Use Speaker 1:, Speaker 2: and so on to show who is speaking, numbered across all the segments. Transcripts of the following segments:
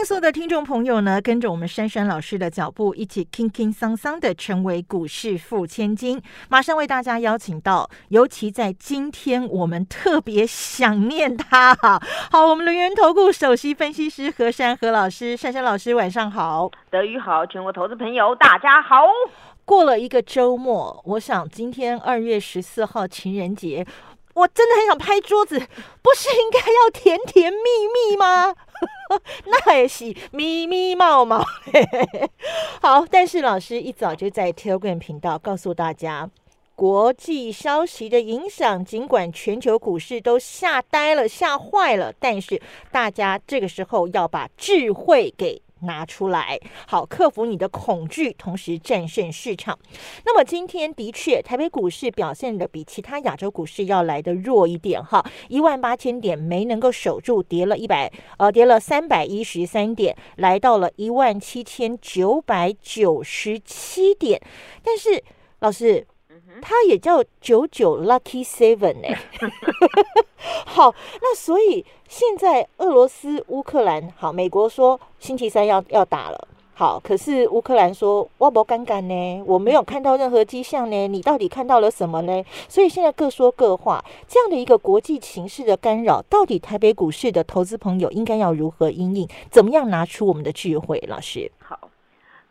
Speaker 1: 欢迎所有的听众朋友呢，跟着我们珊珊老师的脚步，一起轻轻桑桑的成为股市富千金。马上为大家邀请到，尤其在今天，我们特别想念他。好，我们轮源投顾首席分析师何珊何老师，珊珊老师晚上好，
Speaker 2: 德语好，全国投资朋友大家好。
Speaker 1: 过了一个周末，我想今天二月十四号情人节。我真的很想拍桌子，不是应该要甜甜蜜蜜吗？那也是咪咪冒冒。好，但是老师一早就在 Telegram 频道告诉大家，国际消息的影响，尽管全球股市都吓呆了、吓坏了，但是大家这个时候要把智慧给。拿出来，好克服你的恐惧，同时战胜市场。那么今天的确，台北股市表现的比其他亚洲股市要来的弱一点，哈，一万八千点没能够守住，跌了一百，呃，跌了三百一十三点，来到了一万七千九百九十七点。但是老师。它也叫九九 lucky seven 哎，好，那所以现在俄罗斯、乌克兰，好，美国说星期三要要打了，好，可是乌克兰说我不尴尬呢，我没有看到任何迹象呢，你到底看到了什么呢？所以现在各说各话，这样的一个国际情势的干扰，到底台北股市的投资朋友应该要如何应应？怎么样拿出我们的智慧？老师，
Speaker 2: 好。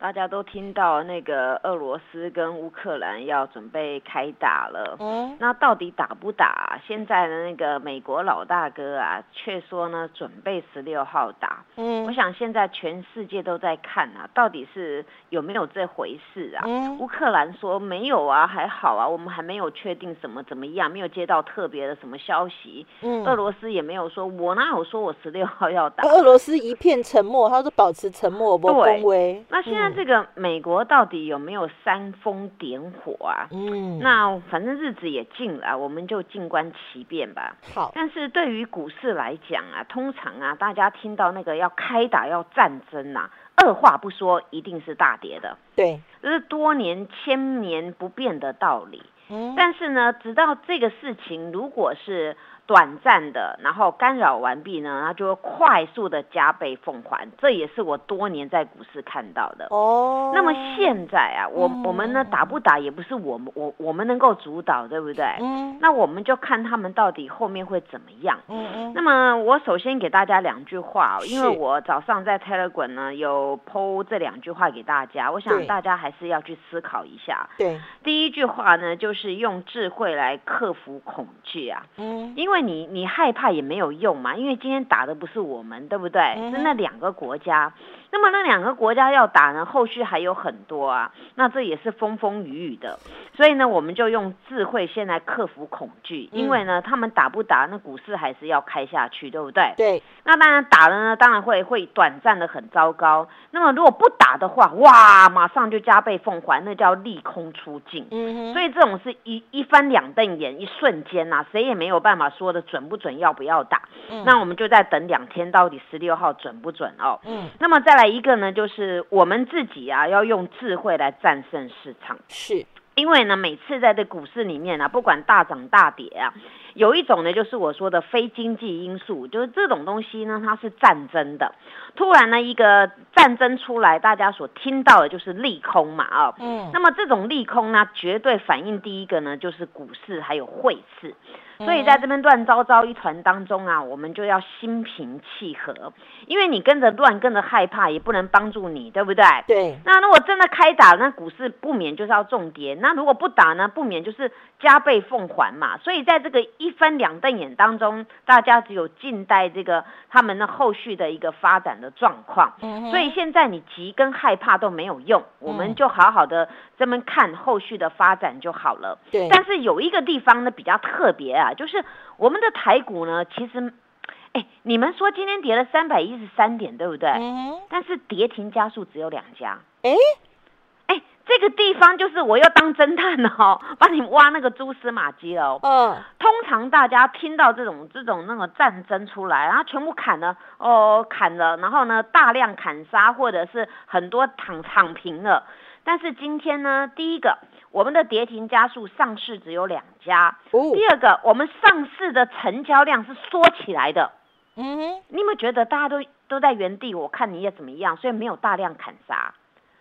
Speaker 2: 大家都听到那个俄罗斯跟乌克兰要准备开打了，嗯，那到底打不打？现在的那个美国老大哥啊，却说呢准备十六号打，嗯，我想现在全世界都在看啊，到底是有没有这回事啊？嗯，乌克兰说没有啊，还好啊，我们还没有确定什么怎么样，没有接到特别的什么消息，嗯，俄罗斯也没有说，我哪有说我十六号要打？
Speaker 1: 俄罗斯一片沉默，他说保持沉默，不恭维。
Speaker 2: 那现在。这个美国到底有没有煽风点火啊？嗯，那反正日子也近了，我们就静观其变吧。
Speaker 1: 好，
Speaker 2: 但是对于股市来讲啊，通常啊，大家听到那个要开打要战争呐，二话不说一定是大跌的。
Speaker 1: 对，
Speaker 2: 这是多年千年不变的道理。嗯，但是呢，直到这个事情如果是。短暂的，然后干扰完毕呢，它就会快速的加倍奉还，这也是我多年在股市看到的。哦，那么现在啊，我我们呢打不打也不是我们我我们能够主导，对不对？嗯，那我们就看他们到底后面会怎么样。嗯嗯。那么我首先给大家两句话，因为我早上在 Telegram 呢有 PO 这两句话给大家，我想大家还是要去思考一下。
Speaker 1: 对，
Speaker 2: 第一句话呢就是用智慧来克服恐惧啊。嗯，因为。你你害怕也没有用嘛，因为今天打的不是我们，对不对？是那两个国家。那么那两个国家要打呢，后续还有很多啊，那这也是风风雨雨的，所以呢，我们就用智慧先来克服恐惧，因为呢，他们打不打，那股市还是要开下去，对不对？
Speaker 1: 对。
Speaker 2: 那当然打了呢，当然会会短暂的很糟糕。那么如果不打的话，哇，马上就加倍奉还，那叫利空出尽。所以这种是一一翻两瞪眼，一瞬间呐，谁也没有办法说的准不准，要不要打？嗯。那我们就在等两天，到底十六号准不准哦？嗯。那么再来。一个呢，就是我们自己啊，要用智慧来战胜市场。
Speaker 1: 是，
Speaker 2: 因为呢，每次在这股市里面啊，不管大涨大跌啊，有一种呢，就是我说的非经济因素，就是这种东西呢，它是战争的。突然呢，一个战争出来，大家所听到的就是利空嘛，啊，嗯，那么这种利空呢，绝对反映第一个呢，就是股市还有汇市。所以在这边乱糟糟一团当中啊，我们就要心平气和，因为你跟着乱，跟着害怕，也不能帮助你，对不对？
Speaker 1: 对。
Speaker 2: 那如果真的开打，那股市不免就是要重跌；那如果不打呢，不免就是加倍奉还嘛。所以在这个一分两瞪眼当中，大家只有静待这个他们的后续的一个发展的状况。所以现在你急跟害怕都没有用，我们就好好的这么看后续的发展就好了。
Speaker 1: 对。
Speaker 2: 但是有一个地方呢比较特别啊。就是我们的台股呢，其实，哎，你们说今天跌了三百一十三点，对不对？嗯。但是跌停加速只有两家。哎，哎，这个地方就是我要当侦探了哦，帮你挖那个蛛丝马迹了哦。
Speaker 1: 嗯，
Speaker 2: 通常大家听到这种这种那个战争出来，然后全部砍了哦，砍了，然后呢大量砍杀，或者是很多躺躺平了。但是今天呢，第一个，我们的跌停加速上市只有两家；
Speaker 1: 哦，
Speaker 2: 第二个，我们上市的成交量是缩起来的。
Speaker 1: 嗯哼，
Speaker 2: 你有没有觉得大家都都在原地？我看你也怎么样，所以没有大量砍杀，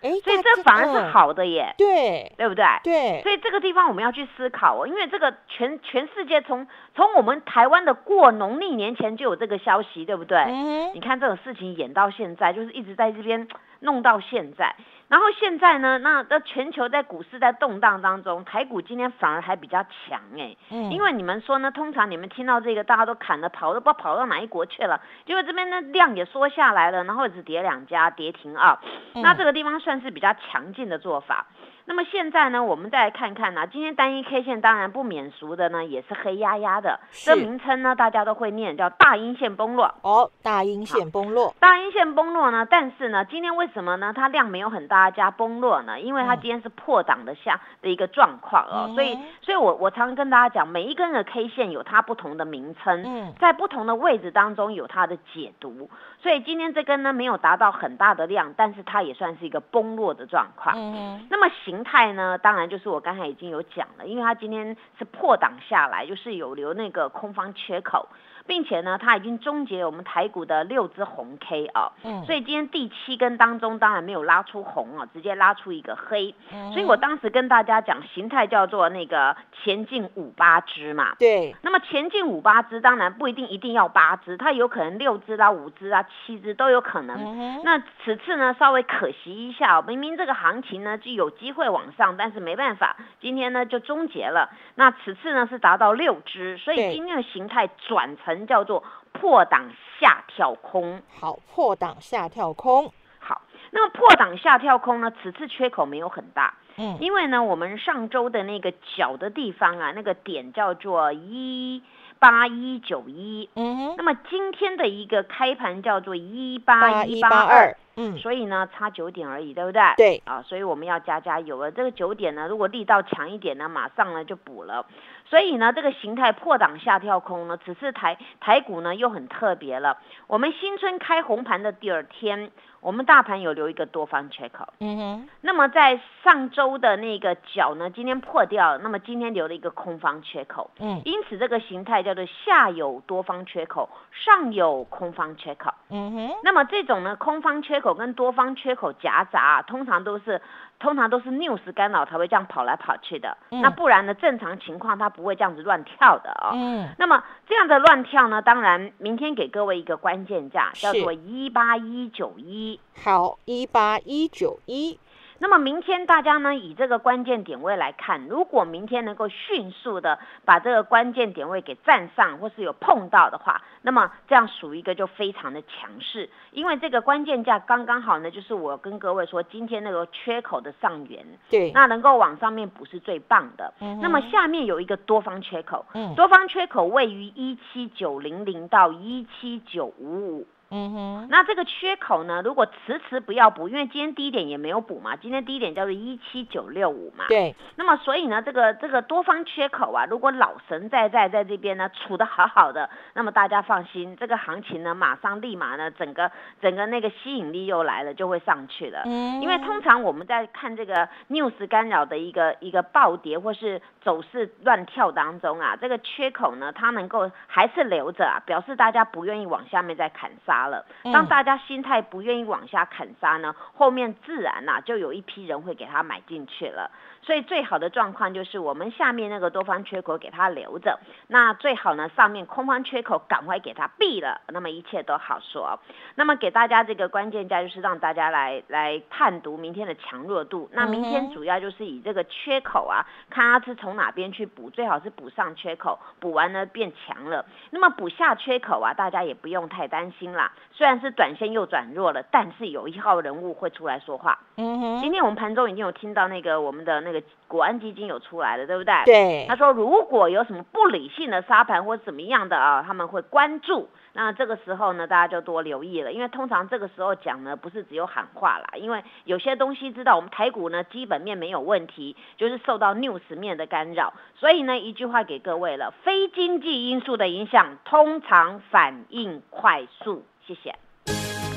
Speaker 1: 哎，
Speaker 2: 所以这反而是
Speaker 1: 嗯
Speaker 2: 好的耶，
Speaker 1: 对
Speaker 2: 对不对？
Speaker 1: 对，
Speaker 2: 所以这个地方我们要去思考哦，因为这个全全世界从从我们台湾的过农历年前就有这个消息，对不对？
Speaker 1: 嗯
Speaker 2: 你看这种事情演到现在，就是一直在这边弄到现在。然后现在呢，那那全球在股市在动荡当中，台股今天反而还比较强哎，
Speaker 1: 嗯，
Speaker 2: 因为你们说呢，通常你们听到这个，大家都砍了跑，都不知道跑到哪一国去了。结果这边呢量也缩下来了，然后只跌两家，跌停啊。那这个地方算是比较强劲的做法。那么现在呢，我们再来看看呢、今天单一 K 线当然不免俗的呢，也是黑压压的。这名称呢，大家都会念，叫大阴线崩落。
Speaker 1: 哦，大阴线崩落，
Speaker 2: 大阴线崩落呢，但是呢，今天为什么呢？它量没有很大加崩落呢？因为它
Speaker 1: 嗯
Speaker 2: 今天是破档的下的一个状况哦，
Speaker 1: 嗯
Speaker 2: 所以，所以我我常跟大家讲，每一根的 K 线有它不同的名称，
Speaker 1: 嗯
Speaker 2: 在不同的位置当中有它的解读，所以今天这根呢没有达到很大的量，但是它也算是一个崩落的状况。
Speaker 1: 嗯，
Speaker 2: 那么形态呢，当然就是我刚才已经有讲了，因为它今天是破档下来，就是有留那个空方缺口，并且呢，它已经终结我们台股的六只红 K 啊、
Speaker 1: 嗯，
Speaker 2: 所以今天第七根当中当然没有拉出红啊，直接拉出一个黑，
Speaker 1: 嗯
Speaker 2: 所以我当时跟大家讲形态叫做那个前进五八支嘛。
Speaker 1: 对，
Speaker 2: 那么前进五八支当然不一定一定要八支，它有可能六支啦、五支啊、七支都有可能。
Speaker 1: 嗯哼，
Speaker 2: 那此次呢，稍微可惜一下哦，明明这个行情呢就有机会往上，但是没办法，今天呢就终结了。那此次呢是达到六支，所以今天的形态转成叫做破档下跳空。
Speaker 1: 好，破档下跳空，
Speaker 2: 好，那么破档下跳空呢，此次缺口没有很大，
Speaker 1: 嗯，
Speaker 2: 因为呢我们上周的那个角的地方啊，那个点叫做一八一九一。
Speaker 1: 嗯哼，
Speaker 2: 那么今天的一个开盘叫做一八
Speaker 1: 八一
Speaker 2: 八二，，
Speaker 1: 嗯，
Speaker 2: 所以呢，差九点而已，对不对？
Speaker 1: 对
Speaker 2: 啊，所以我们要加加油了。这个九点呢，如果力道强一点呢，马上呢就补了。所以呢，这个形态破档下跳空呢，只是台台股呢又很特别了。我们新春开红盘的第二天，我们大盘有留一个多方缺口。
Speaker 1: 嗯哼，
Speaker 2: 那么在上周的那个角呢，今天破掉了，那么今天留了一个空方缺口。
Speaker 1: 嗯
Speaker 2: 因此，这个形态叫做下有多方缺口，上有空方缺口。
Speaker 1: 嗯哼，
Speaker 2: 那么这种呢，空方缺口跟多方缺口夹杂、啊，通常都是通常都是 news 干扰才会这样跑来跑去的。
Speaker 1: 嗯
Speaker 2: 那不然呢，正常情况它不会这样子乱跳的哦。
Speaker 1: 嗯，
Speaker 2: 那么这样的乱跳呢，当然明天给各位一个关键价，叫做一八一九一。
Speaker 1: 好，一八一九一，
Speaker 2: 那么明天大家呢，以这个关键点位来看，如果明天能够迅速的把这个关键点位给站上，或是有碰到的话，那么这样属于一个就非常的强势，因为这个关键价刚刚好呢，就是我跟各位说今天那个缺口的上缘，
Speaker 1: 对，
Speaker 2: 那能够往上面补是最棒的。
Speaker 1: 嗯
Speaker 2: 那么下面有一个多方缺口，
Speaker 1: 嗯
Speaker 2: 多方缺口位于一七九零零到一七九五五。
Speaker 1: 嗯哼，
Speaker 2: 那这个缺口呢，如果迟迟不要补，因为今天低点也没有补嘛，今天低点叫做一七九六五嘛。
Speaker 1: 对，
Speaker 2: 那么所以呢，这个这个多方缺口啊，如果老神在在在这边呢处的好好的，那么大家放心，这个行情呢马上立马呢整个整个那个吸引力又来了，就会上去了。
Speaker 1: 嗯，
Speaker 2: 因为通常我们在看这个 news 干扰的一个一个暴跌或是走势乱跳当中啊，这个缺口呢，它能够还是留着啊，表示大家不愿意往下面再砍杀了。
Speaker 1: 嗯
Speaker 2: 当大家心态不愿意往下砍杀呢，后面自然呐、就有一批人会给他买进去了。所以最好的状况就是我们下面那个多方缺口给它留着，那最好呢上面空方缺口赶快给它闭了，那么一切都好说。那么给大家这个关键价就是让大家来来判读明天的强弱度。那明天主要就是以这个缺口啊，看它是从哪边去补，最好是补上缺口，补完呢变强了。那么补下缺口啊，大家也不用太担心啦。虽然是短线又转弱了，但是有一号人物会出来说话。
Speaker 1: 嗯哼，
Speaker 2: 今天我们盘中已经有听到那个我们的那那个国安基金有出来了，对不对？
Speaker 1: 对。
Speaker 2: 他说如果有什么不理性的沙盘或怎么样的啊，他们会关注。那这个时候呢，大家就多留意了，因为通常这个时候讲呢，不是只有喊话啦，因为有些东西知道我们台股呢基本面没有问题，就是受到 news 面的干扰，所以呢一句话给各位了，非经济因素的影响通常反应快速。谢谢。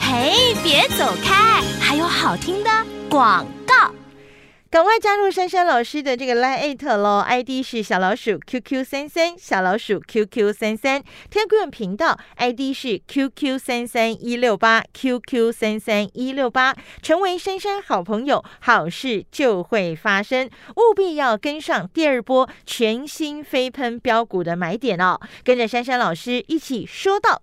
Speaker 2: 嘿，别走开，还有好
Speaker 1: 听的广。赶快加入珊珊老师的这个 Line t 喽，ID 是小老鼠 QQ 三三，小老鼠 QQ 三三，Telegram 频道 ID 是 QQ 三三一六八，QQ 三三一六八，成为珊珊好朋友，好事就会发生，务必要跟上第二波全新飞喷标股的买点哦，跟着珊珊老师一起说到。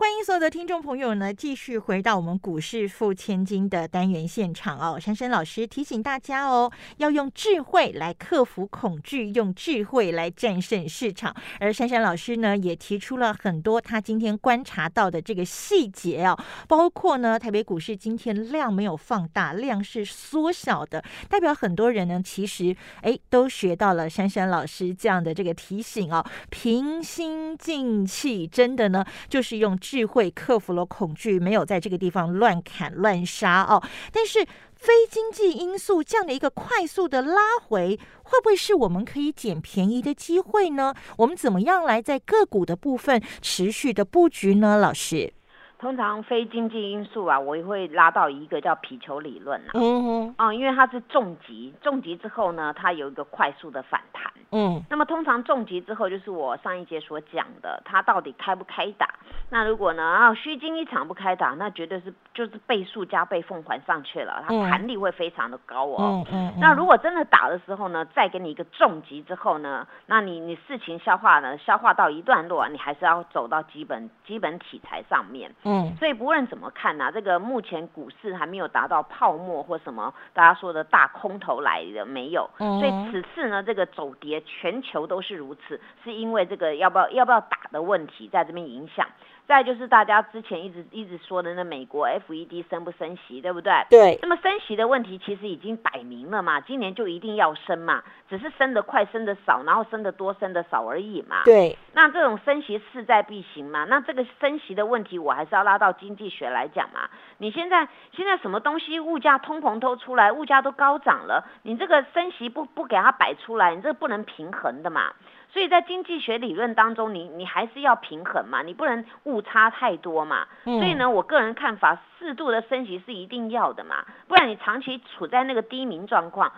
Speaker 1: 欢迎所有的听众朋友呢，继续回到我们股市付千金的单元现场哦。珊珊老师提醒大家哦，要用智慧来克服恐惧，用智慧来战胜市场。而珊珊老师呢，也提出了很多他今天观察到的这个细节哦，包括呢，台北股市今天量没有放大，量是缩小的，代表很多人呢，其实哎，都学到了珊珊老师这样的这个提醒哦，平心静气，真的呢，就是用。智慧克服了恐惧，没有在这个地方乱砍乱杀哦。但是非经济因素这样的一个快速的拉回，会不会是我们可以捡便宜的机会呢？我们怎么样来在个股的部分持续的布局呢？老师？
Speaker 2: 通常非经济因素啊，我也会拉到一个叫皮球理论啊。嗯哼。啊，因为它是重击，重击之后呢，它有一个快速的反弹。嗯。那么通常重击之后，就是我上一节所讲的，它到底开不开打？那如果呢啊虚惊一场不开打，那绝对是就是倍数加倍奉还上去了，它弹力会非常的高哦。嗯嗯。那如果真的打的时候呢，再给你一个重击之后呢，那你你事情消化呢，消化到一段落，你还是要走到基本基本题材上面。嗯，所以不论怎么看呢，这个目前股市还没有达到泡沫或什么大家说的大空头来的没有，所以此次呢这个走跌全球都是如此，是因为这个要不要要不要打的问题在这边影响。再就是大家之前一直一直说的那美国 FED 升不升息，对不对？
Speaker 1: 对。
Speaker 2: 那么升息的问题其实已经摆明了嘛，今年就一定要升嘛，只是升得快、升得少，然后升得多、升得少而已嘛。
Speaker 1: 对。
Speaker 2: 那这种升息势在必行嘛？那这个升息的问题，我还是要拉到经济学来讲嘛。你现在现在什么东西物价通膨都出来，物价都高涨了，你这个升息不不给它摆出来，你这个不能平衡的嘛。所以在经济学理论当中，你你还是要平衡嘛，你不能误差太多嘛。所以呢，我个人看法，适度的升息是一定要的嘛，不然你长期处在那个低迷状况。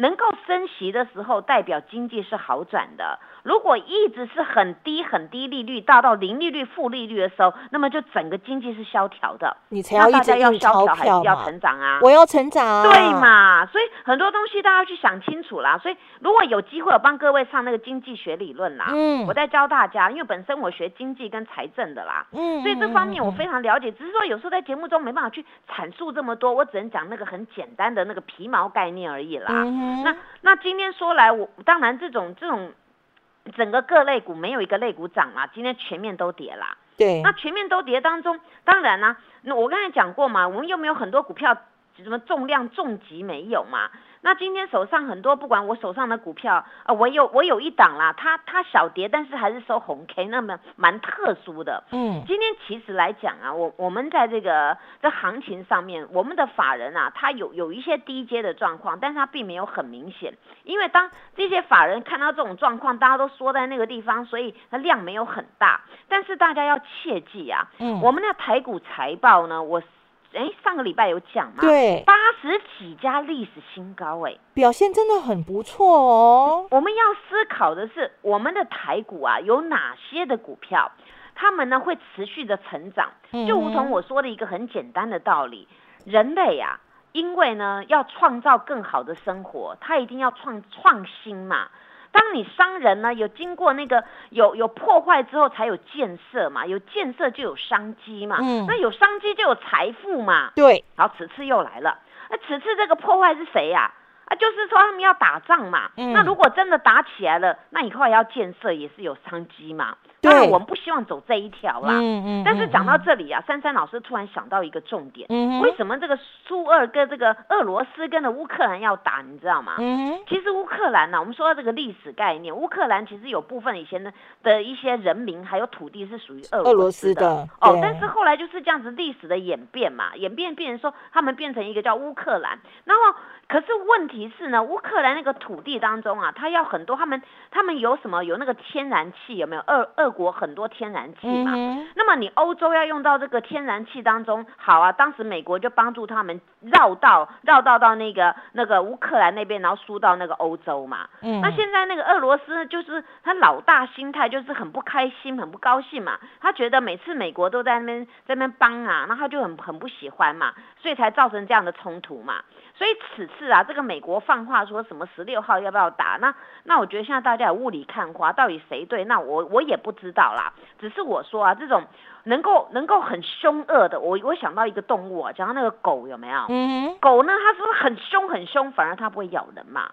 Speaker 2: 能够升息的时候，代表经济是好转的。如果一直是很低很低利率，大到零利率、负利率的时候，那么就整个经济是萧条的。
Speaker 1: 你才要一直
Speaker 2: 要萧条，还是要成长啊？
Speaker 1: 我要成长，
Speaker 2: 对嘛？所以很多东西大家要去想清楚啦。所以如果有机会，我帮各位上那个经济学理论啦。嗯，我在教大家，因为本身我学经济跟财政的啦。嗯，所以这方面我非常了解。只是说有时候在节目中没办法去阐述这么多，我只能讲那个很简单的那个皮毛概念而已啦。那那今天说来，我当然这种这种整个各类股没有一个类股涨啦，今天全面都跌啦。
Speaker 1: 对，
Speaker 2: 那全面都跌当中，当然呢，那我刚才讲过嘛，我们又没有很多股票什么重量重级没有嘛。那今天手上很多，不管我手上的股票，呃，我有我有一档啦，它它小跌，但是还是收红 K，那么蛮特殊的。嗯，今天其实来讲啊，我我们在这个这行情上面，我们的法人啊，他有有一些低阶的状况，但是他并没有很明显，因为当这些法人看到这种状况，大家都缩在那个地方，所以它量没有很大。但是大家要切记啊，嗯，我们的台股财报呢，我。哎，上个礼拜有讲嘛？
Speaker 1: 对，
Speaker 2: 八十几家历史新高，哎，
Speaker 1: 表现真的很不错哦。
Speaker 2: 我们要思考的是，我们的台股啊，有哪些的股票，他们呢会持续的成长？就如同我说的一个很简单的道理，人类啊，因为呢要创造更好的生活，他一定要创创新嘛。当你商人呢有经过那个有有破坏之后才有建设嘛，有建设就有商机嘛，
Speaker 1: 嗯
Speaker 2: 那有商机就有财富嘛。
Speaker 1: 对，
Speaker 2: 好，此次又来了，那此次这个破坏是谁呀、啊？就是说他们要打仗嘛，
Speaker 1: 嗯。
Speaker 2: 那如果真的打起来了，那以后还要建设也是有商机嘛。
Speaker 1: 对。
Speaker 2: 当然我们不希望走这一条啦。
Speaker 1: 嗯嗯
Speaker 2: 但是讲到
Speaker 1: 嗯
Speaker 2: 这里啊，珊珊老师突然想到一个重点，
Speaker 1: 嗯
Speaker 2: 为什么这个苏二跟这个俄罗斯跟着乌克兰要打，你知道吗？
Speaker 1: 嗯
Speaker 2: 其实乌克兰呢、我们说到这个历史概念，乌克兰其实有部分以前的的一些人民还有土地是属于俄
Speaker 1: 俄罗
Speaker 2: 斯
Speaker 1: 斯的
Speaker 2: 哦，但是后来就是这样子历史的演变嘛，演变变成说他们变成一个叫乌克兰，然后可是问题是呢，乌克兰那个土地当中啊，他要很多他们他们有什么有那个天然气有没有？俄俄国很多天然气嘛，
Speaker 1: 嗯
Speaker 2: 那么你欧洲要用到这个天然气当中，好啊，当时美国就帮助他们绕道绕道到那个那个乌克兰那边，然后输到那个欧洲嘛。
Speaker 1: 嗯
Speaker 2: 那现在那个俄罗斯就是他老大心态就是很不开心、很不高兴嘛，他觉得每次美国都在那边在那边帮啊，那他就很很不喜欢嘛，所以才造成这样的冲突嘛。所以此次啊，这个美国放话说什么十六号要不要打？那那我觉得现在大家有雾里看花，到底谁对？那我我也不知道啦。只是我说啊，这种能够能够很凶恶的，我我想到一个动物啊，讲到那个狗有没有？
Speaker 1: 嗯哼
Speaker 2: 狗呢，它是不是很凶很凶，反而它不会咬人嘛？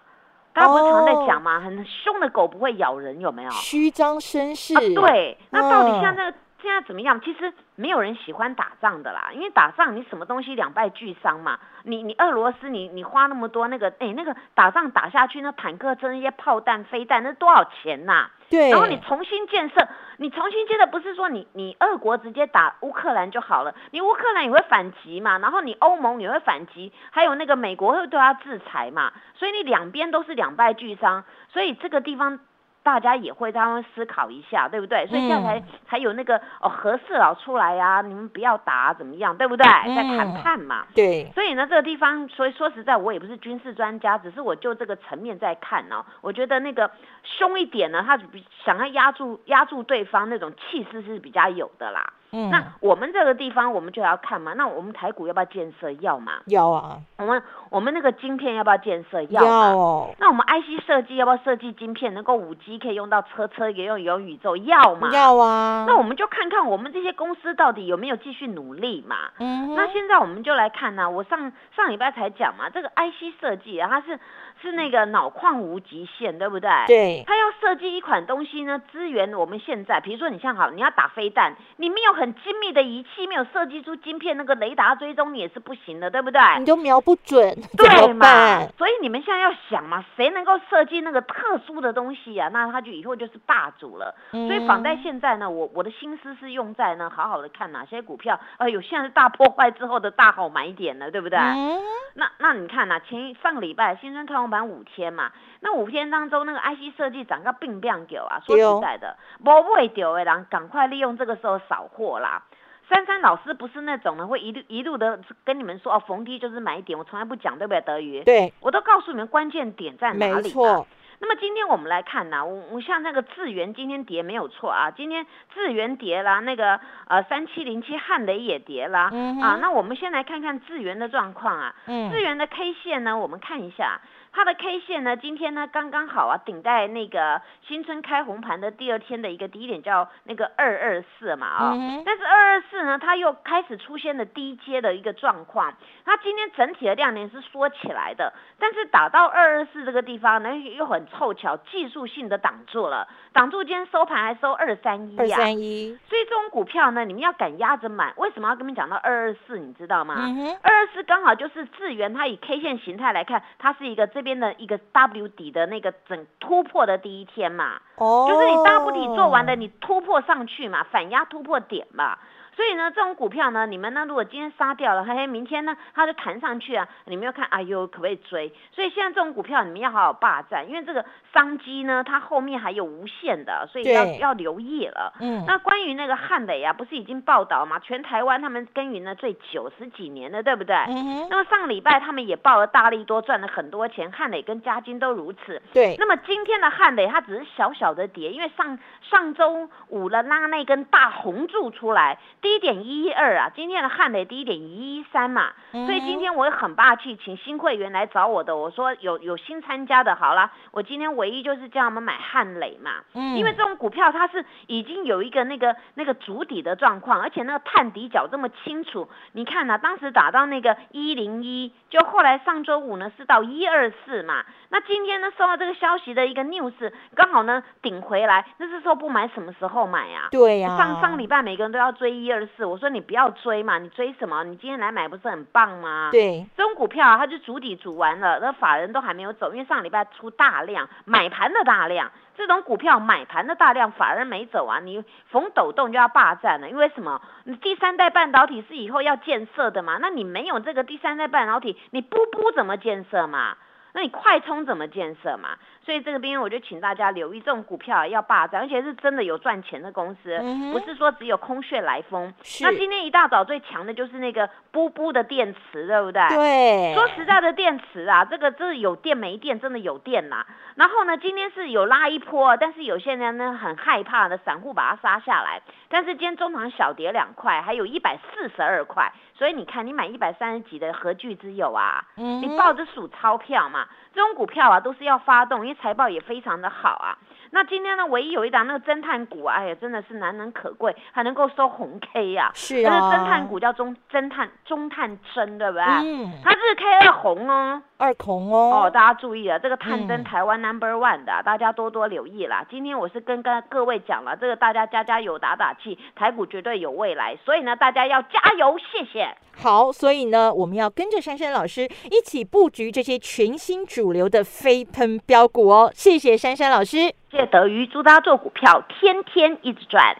Speaker 2: 大家不是常在讲吗？很凶的狗不会咬人，有没有？
Speaker 1: 虚张声势
Speaker 2: 啊，对，那到底
Speaker 1: 嗯
Speaker 2: 现在这个现在怎么样？其实没有人喜欢打仗的啦，因为打仗你什么东西两败俱伤嘛。你你俄罗斯你你花那么多那个哎那个打仗打下去，那坦克车那些炮弹飞弹那多少钱呐、
Speaker 1: 对，
Speaker 2: 然后你重新建设，你重新建设不是说你你俄国直接打乌克兰就好了，你乌克兰也会反击嘛，然后你欧盟也会反击，还有那个美国会对他制裁嘛，所以你两边都是两败俱伤，所以这个地方。大家也会他们思考一下，对不对？所以这样才、
Speaker 1: 嗯
Speaker 2: 才有那个哦和事佬出来呀、你们不要打、啊、怎么样，对不对？在谈
Speaker 1: 嗯
Speaker 2: 判嘛。
Speaker 1: 对，
Speaker 2: 所以呢，这个地方，所以说实在，我也不是军事专家，只是我就这个层面在看哦、我觉得那个凶一点呢，他比想要压住压住对方那种气势是比较有的啦。
Speaker 1: 嗯，
Speaker 2: 那我们这个地方，我们就要看嘛。那我们台股要不要建设？要嘛。
Speaker 1: 要啊，
Speaker 2: 我们我们那个晶片要不要建设？要
Speaker 1: 要
Speaker 2: 嘛。
Speaker 1: 哦，
Speaker 2: 那我们 IC 设计要不要设计晶片，能够五 G 可以用到车车，也用元宇宙？要嘛。
Speaker 1: 要啊，
Speaker 2: 那我们就看看我们这些公司到底有没有继续努力嘛。
Speaker 1: 嗯
Speaker 2: 那现在我们就来看呢、我上上礼拜才讲嘛，这个 IC 设计啊，它是是那个脑矿无极限，对不对？。
Speaker 1: 对，
Speaker 2: 他要设计一款东西呢，支援我们现在，比如说你像好，你要打飞弹，你没有很精密的仪器，没有设计出晶片，那个雷达追踪你也是不行的，对不对？
Speaker 1: 你都瞄不准，
Speaker 2: 对嘛
Speaker 1: 办？？
Speaker 2: 所以你们现在要想嘛，谁能够设计那个特殊的东西啊？那他就以后就是霸主了。所以仿在
Speaker 1: 嗯
Speaker 2: 现在呢，我我的心思是用在呢，好好的看哪些股票，哎呦，现在是大破坏之后的大好买点了，对不对？
Speaker 1: 嗯
Speaker 2: 那那你看呐、前一上个礼拜新春开红盘五天嘛，那五天当中那个 IC 设计涨个并不给啊，说实在的，不会丢的人赶快利用这个时候扫货啦。珊珊老师不是那种呢，会一路一路的跟你们说哦，逢低就是买点，我从来不讲，对不对？德语，
Speaker 1: 对，
Speaker 2: 我都告诉你们关键点在哪里。
Speaker 1: 没错。
Speaker 2: 那么今天我们来看呢、我我像那个智源今天跌没有错啊，今天智源跌啦，那个呃三七零七汉雷也跌啦，
Speaker 1: 嗯
Speaker 2: 啊，那我们先来看看智源的状况啊，
Speaker 1: 嗯
Speaker 2: 智源的 K 线呢，我们看一下。它的 K 线呢，今天呢刚刚好啊，顶在那个新春开红盘的第二天的一个低点，叫那个二二四嘛啊、
Speaker 1: 嗯
Speaker 2: 但是二二四呢，它又开始出现了低阶的一个状况。它今天整体的量能是缩起来的，但是打到二二四这个地方呢，又很凑巧，技术性的挡住了，挡住今天收盘还收二三一
Speaker 1: 二
Speaker 2: 呀。
Speaker 1: 三一，
Speaker 2: 所以这种股票呢，你们要敢压着买。为什么要跟你们讲到二二四？你知道吗？二二四刚好就是智源，它以 K 线形态来看，它是一个这边的一个 W 底的那个整突破的第一天嘛，
Speaker 1: 哦，
Speaker 2: 就是你 W 底做完的，你突破上去嘛，反压突破点嘛。所以呢，这种股票呢，你们呢如果今天杀掉了，嘿嘿，明天呢它就弹上去啊，你们要看，哎呦，可不可以追？所以现在这种股票你们要好好霸占，因为这个商机呢，它后面还有无限的，所以要要留意了。
Speaker 1: 嗯，
Speaker 2: 那关于那个汉磊啊，不是已经报道吗？全台湾他们耕耘了最九十几年了，对不对？
Speaker 1: 嗯哼，
Speaker 2: 那么上个礼拜他们也报了大力多，赚了很多钱，汉磊跟嘉金都如此。
Speaker 1: 对，
Speaker 2: 那么今天的汉磊它只是小小的跌，因为上上周五了拉那根大红柱出来，低点一一二啊，今天的汉雷低点一一三嘛，所以今天我也很霸气，请新会员来找我的，我说有有新参加的，好了，我今天唯一就是叫他们买汉雷嘛，嗯，因为这种股票它是已经有一个那个那个主底的状况，而且那个探底角这么清楚，你看呢，当时打到那个一零一，就后来上周五呢是到一二四嘛，那今天呢收到这个消息的一个 news，刚好呢顶回来，那是时候不买什么时候买呀？
Speaker 1: 对呀，
Speaker 2: 上上礼拜每个人都要追一二四，我说你不要追嘛，你追什么？你今天来买不是很棒吗？
Speaker 1: 对，
Speaker 2: 这种股票啊，它就主底主完了，那法人都还没有走，因为上礼拜出大量买盘的大量，这种股票买盘的大量，法人没走啊，你逢抖动就要霸占了，因为什么？你第三代半导体是以后要建设的嘛，那你没有这个第三代半导体，你不不怎么建设嘛？那你快充怎么建设嘛？所以这个边我就请大家留意，这种股票要霸占，而且是真的有赚钱的公司，不是说只有空穴来风。那今天一大早最强的就是那个布布的电池，对不对？
Speaker 1: 对。
Speaker 2: 说实在的，电池啊，这个真的有电没电，真的有电呐。然后呢，今天是有拉一波，但是有些人呢很害怕的散户把它杀下来。但是今天中场小跌两块，还有一百四十二块。所以你看，你买一百三十几的何惧之有啊？你抱着数钞票嘛，这种股票啊都是要发动，因为财报也非常的好啊。那今天呢，唯一有一档那个侦探股，哎呀，真的是难能可贵，还能够收红 K 呀。
Speaker 1: 是啊。
Speaker 2: 那侦探股叫中侦探中探针，对不对？嗯。它是 K 二红哦。
Speaker 1: 二红哦。
Speaker 2: 哦，大家注意了，这个探针台湾 Number One 的，大家多多留意啦。今天我是跟跟各位讲了，这个大家加加油打打气，台股绝对有未来，所以呢，大家要加油，谢谢。
Speaker 1: 好，所以呢，我们要跟着珊珊老师一起布局这些全新主流的飞喷标股哦。谢谢珊珊老师。
Speaker 2: 谢德瑜，祝大家做股票天天一直赚。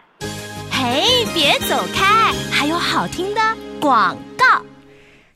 Speaker 3: 嘿，别走开，还有好听的广告。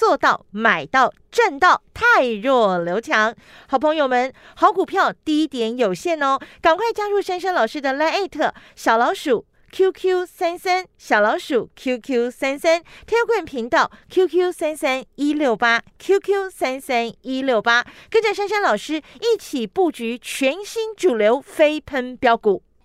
Speaker 1: 做到买到赚到，太弱留强。好朋友们，好股票低点有限哦，赶快加入珊珊老师的 Line 小老鼠 QQ 三三小老鼠 QQ 三三 t e l g r a m 频道 QQ 三三一六八 QQ 三三一六八，跟着珊珊老师一起布局全新主流飞喷标股。